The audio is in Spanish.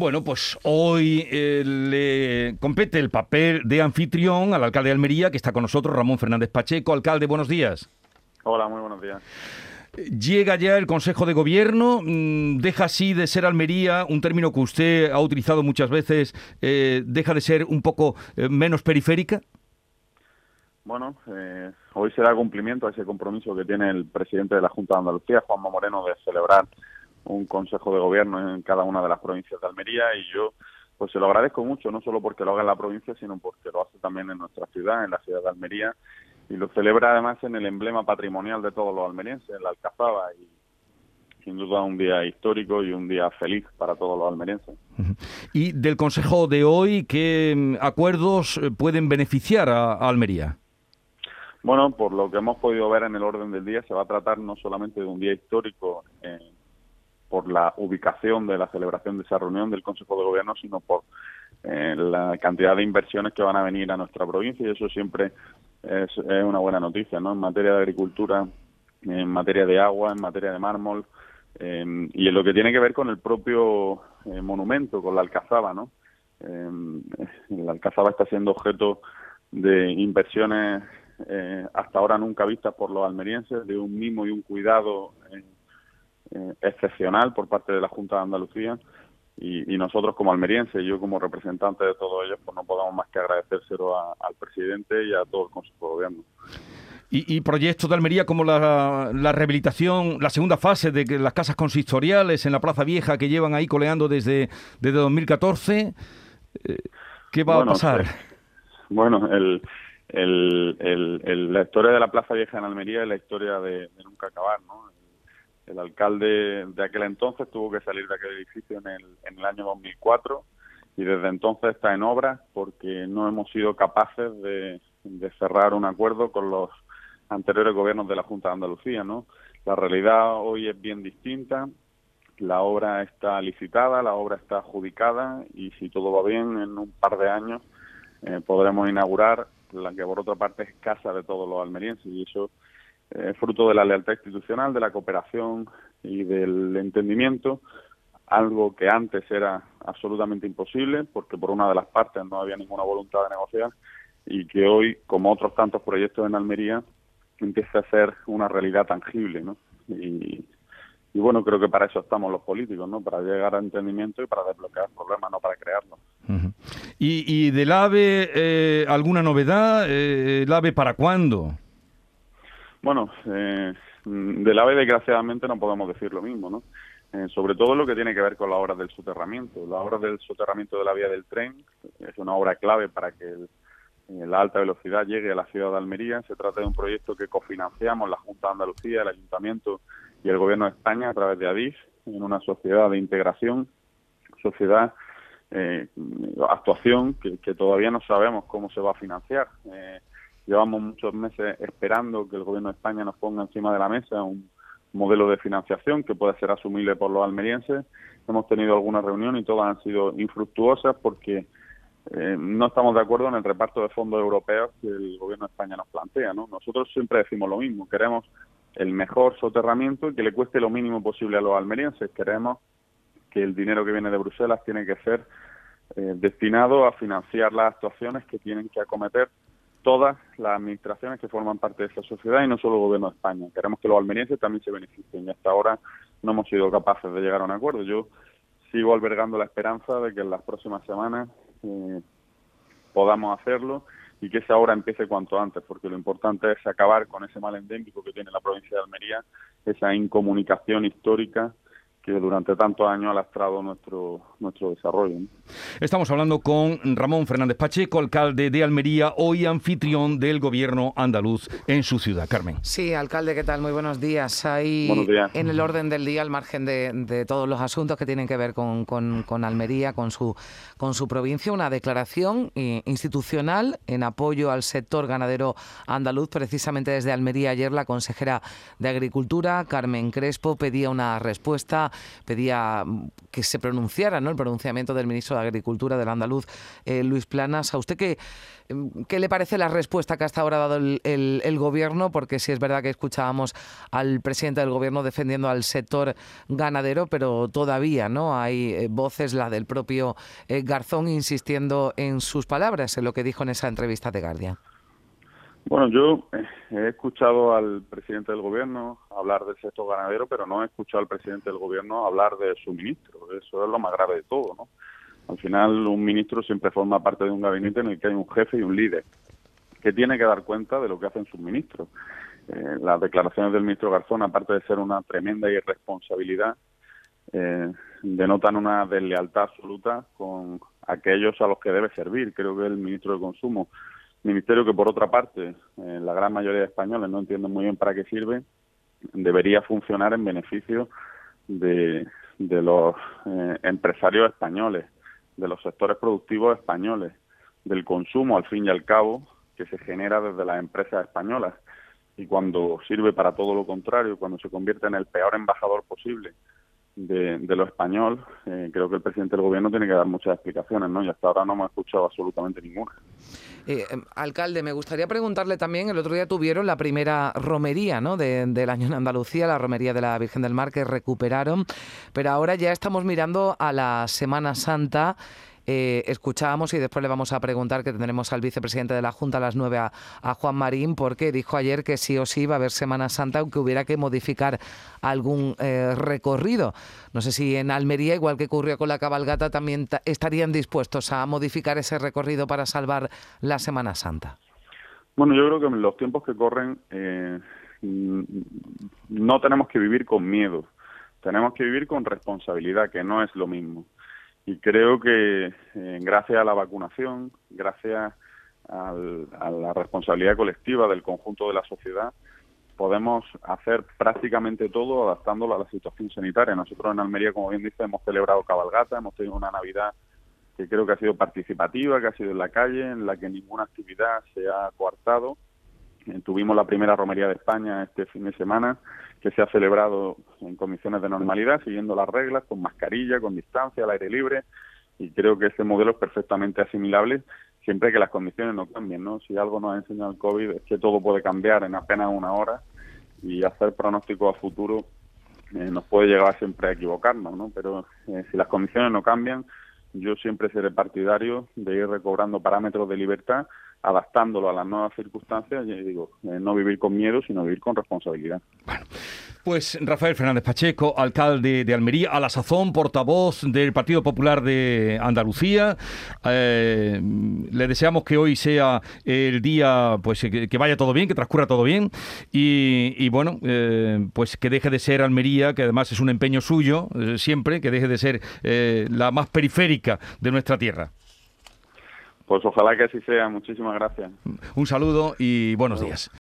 Bueno, pues hoy eh, le compete el papel de anfitrión al alcalde de Almería, que está con nosotros, Ramón Fernández Pacheco. Alcalde, buenos días. Hola, muy buenos días. Llega ya el Consejo de Gobierno, mm, deja así de ser Almería, un término que usted ha utilizado muchas veces, eh, deja de ser un poco eh, menos periférica. Bueno, eh, hoy será cumplimiento a ese compromiso que tiene el presidente de la Junta de Andalucía, Juanma Moreno, de celebrar un consejo de gobierno en cada una de las provincias de Almería y yo pues se lo agradezco mucho, no solo porque lo haga en la provincia, sino porque lo hace también en nuestra ciudad, en la ciudad de Almería, y lo celebra además en el emblema patrimonial de todos los almerienses, en la Alcazaba, y sin duda un día histórico y un día feliz para todos los almerienses. ¿Y del Consejo de hoy qué mm, acuerdos eh, pueden beneficiar a, Almería? Bueno, por lo que hemos podido ver en el orden del día, se va a tratar no solamente de un día histórico eh, por la ubicación de la celebración de esa reunión del Consejo de Gobierno, sino por eh, la cantidad de inversiones que van a venir a nuestra provincia y eso siempre es, una buena noticia, ¿no? En materia de agricultura, en materia de agua, en materia de mármol eh, y en lo que tiene que ver con el propio eh, monumento, con la Alcazaba, ¿no? la Alcazaba está siendo objeto de inversiones hasta ahora nunca vistas por los almerienses, de un mimo y un cuidado eh, excepcional por parte de la Junta de Andalucía y, nosotros como almerienses, yo como representante de todos ellos, pues no podemos más que agradecérselo al presidente y a todo el Consejo de Gobierno. Y, proyectos de Almería como la, rehabilitación, la segunda fase de las casas consistoriales en la Plaza Vieja que llevan ahí coleando desde, desde 2014, eh, ¿qué va a pasar? Pues, bueno, el, el, la historia de la Plaza Vieja en Almería es la historia de, de nunca acabar, ¿no? El alcalde de aquel entonces tuvo que salir de aquel edificio en el, en el año 2004 y desde entonces está en obra porque no hemos sido capaces de, cerrar un acuerdo con los anteriores gobiernos de la Junta de Andalucía, ¿no? La realidad hoy es bien distinta, la obra está licitada, la obra está adjudicada y si todo va bien, en un par de años eh, podremos inaugurar la que por otra parte es casa de todos los almerienses y eso eh, fruto de la lealtad institucional, de la cooperación y del entendimiento, algo que antes era absolutamente imposible porque por una de las partes no había ninguna voluntad de negociar y que hoy, como otros tantos proyectos en Almería, empieza a ser una realidad tangible, ¿no? Y, bueno, creo que para eso estamos los políticos, ¿no? Para llegar a entendimiento y para desbloquear problemas, no para crearlos. ¿Y, y del AVE eh, alguna novedad? Eh, ¿El AVE para cuándo? Bueno, eh, del AVE desgraciadamente no podemos decir lo mismo, ¿no? Eh, sobre todo lo que tiene que ver con la obra del soterramiento. La obra del soterramiento de la vía del tren es una obra clave para que la alta velocidad llegue a la ciudad de Almería. Se trata de un proyecto que cofinanciamos la Junta de Andalucía, el Ayuntamiento y el Gobierno de España a través de ADIF en una sociedad de integración, sociedad, eh, actuación que, que, todavía no sabemos cómo se va a financiar. Eh, Llevamos muchos meses esperando que el Gobierno de España nos ponga encima de la mesa un modelo de financiación que pueda ser asumible por los almerienses. Hemos tenido algunas reuniones y todas han sido infructuosas porque eh, no estamos de acuerdo en el reparto de fondos europeos que el Gobierno de España nos plantea. ¿no? Nosotros siempre decimos lo mismo, queremos el mejor soterramiento y que le cueste lo mínimo posible a los almerienses. Queremos que el dinero que viene de Bruselas tiene que ser eh, destinado a financiar las actuaciones que tienen que acometer todas las administraciones que forman parte de esa sociedad y no solo el gobierno de España. Queremos que los almerienses también se beneficien y hasta ahora no hemos sido capaces de llegar a un acuerdo. Yo sigo albergando la esperanza de que en las próximas semanas eh, podamos hacerlo y que esa obra empiece cuanto antes, porque lo importante es acabar con ese mal endémico que tiene la provincia de Almería, esa incomunicación histórica que durante tantos años ha lastrado nuestro, nuestro desarrollo. Estamos hablando con Ramón Fernández Pacheco, alcalde de Almería, hoy anfitrión del gobierno andaluz en su ciudad. Carmen. Sí, alcalde, ¿qué tal? Muy buenos días. Hay buenos días. en el orden del día, al margen de, todos los asuntos que tienen que ver con, con, Almería, con su, con su provincia, una declaración eh, institucional en apoyo al sector ganadero andaluz. Precisamente desde Almería ayer la consejera de Agricultura, Carmen Crespo, pedía una respuesta Pedía mm, que se pronunciara el pronunciamiento del ministro de Agricultura del andaluz, eh, Luis Planas. ¿A usted qué, mm, qué le parece la respuesta que hasta ahora ha dado el, gobierno? Porque sí es verdad que escuchábamos al presidente del gobierno defendiendo al sector ganadero, pero todavía no hay eh, voces, la del propio eh, Garzón, insistiendo en sus palabras, en lo que dijo en esa entrevista de Guardia. Bueno, yo eh, he escuchado al presidente del gobierno hablar del sector ganadero, pero no he escuchado al presidente del gobierno hablar de su ministro. Eso es lo más grave de todo, ¿no? Al final, un ministro siempre forma parte de un gabinete en el que hay un jefe y un líder que tiene que dar cuenta de lo que hacen sus ministros. Eh, las declaraciones del ministro Garzón, aparte de ser una tremenda irresponsabilidad, eh, denotan una deslealtad absoluta con aquellos a los que debe servir. Creo que el ministro de Consumo ministerio que por otra parte eh, la gran mayoría de españoles no entienden muy bien para qué sirve, debería funcionar en beneficio de, los eh, empresarios españoles, de los sectores productivos españoles, del consumo al fin y al cabo que se genera desde las empresas españolas. Y cuando sirve para todo lo contrario, cuando se convierte en el peor embajador posible de, de lo español, eh, creo que el presidente del gobierno tiene que dar muchas explicaciones, ¿no? Y hasta ahora no hemos escuchado absolutamente ninguna. Eh, em, alcalde, me gustaría preguntarle también, el otro día tuvieron la primera romería ¿no? del año en Andalucía, la romería de la Virgen del Mar que recuperaron, pero ahora ya estamos mirando a la Semana Santa. Eh, escuchábamos y después le vamos a preguntar que tendremos al vicepresidente de la Junta a las 9 a, Juan Marín, porque dijo ayer que sí o sí va a haber Semana Santa, aunque hubiera que modificar algún eh, recorrido. No sé si en Almería, igual que ocurrió con la cabalgata, también estarían dispuestos a modificar ese recorrido para salvar la Semana Santa. Bueno, yo creo que en los tiempos que corren eh, no tenemos que vivir con miedo, tenemos que vivir con responsabilidad, que no es lo mismo y creo que eh, gracias a la vacunación, gracias a la responsabilidad colectiva del conjunto de la sociedad, podemos hacer prácticamente todo adaptándolo a la situación sanitaria. Nosotros en Almería, como bien dice, hemos celebrado cabalgata, hemos tenido una Navidad que creo que ha sido participativa, que ha sido en la calle, en la que ninguna actividad se ha coartado. Eh, tuvimos la primera romería de España este fin de semana que se ha celebrado en condiciones de normalidad, siguiendo las reglas, con mascarilla, con distancia, al aire libre, y creo que ese modelo es perfectamente asimilable siempre que las condiciones no cambien, ¿no? Si algo nos ha enseñado el COVID es que todo puede cambiar en apenas una hora y hacer pronósticos a futuro eh, nos puede llevar siempre a equivocarnos, ¿no? Pero eh, si las condiciones no cambian, yo siempre seré partidario de ir recobrando parámetros de libertad adaptándolo a las nuevas circunstancias, digo, eh, no vivir con miedo, sino vivir con responsabilidad. Bueno. Pues Rafael Fernández Pacheco, alcalde de Almería, a la sazón, portavoz del Partido Popular de Andalucía. Eh, le deseamos que hoy sea el día, pues que, vaya todo bien, que transcurra todo bien y, bueno, eh, pues que deje de ser Almería, que además es un empeño suyo siempre, que deje de ser la más periférica de nuestra tierra. Pues ojalá que así sea. Muchísimas gracias. Un saludo y buenos días.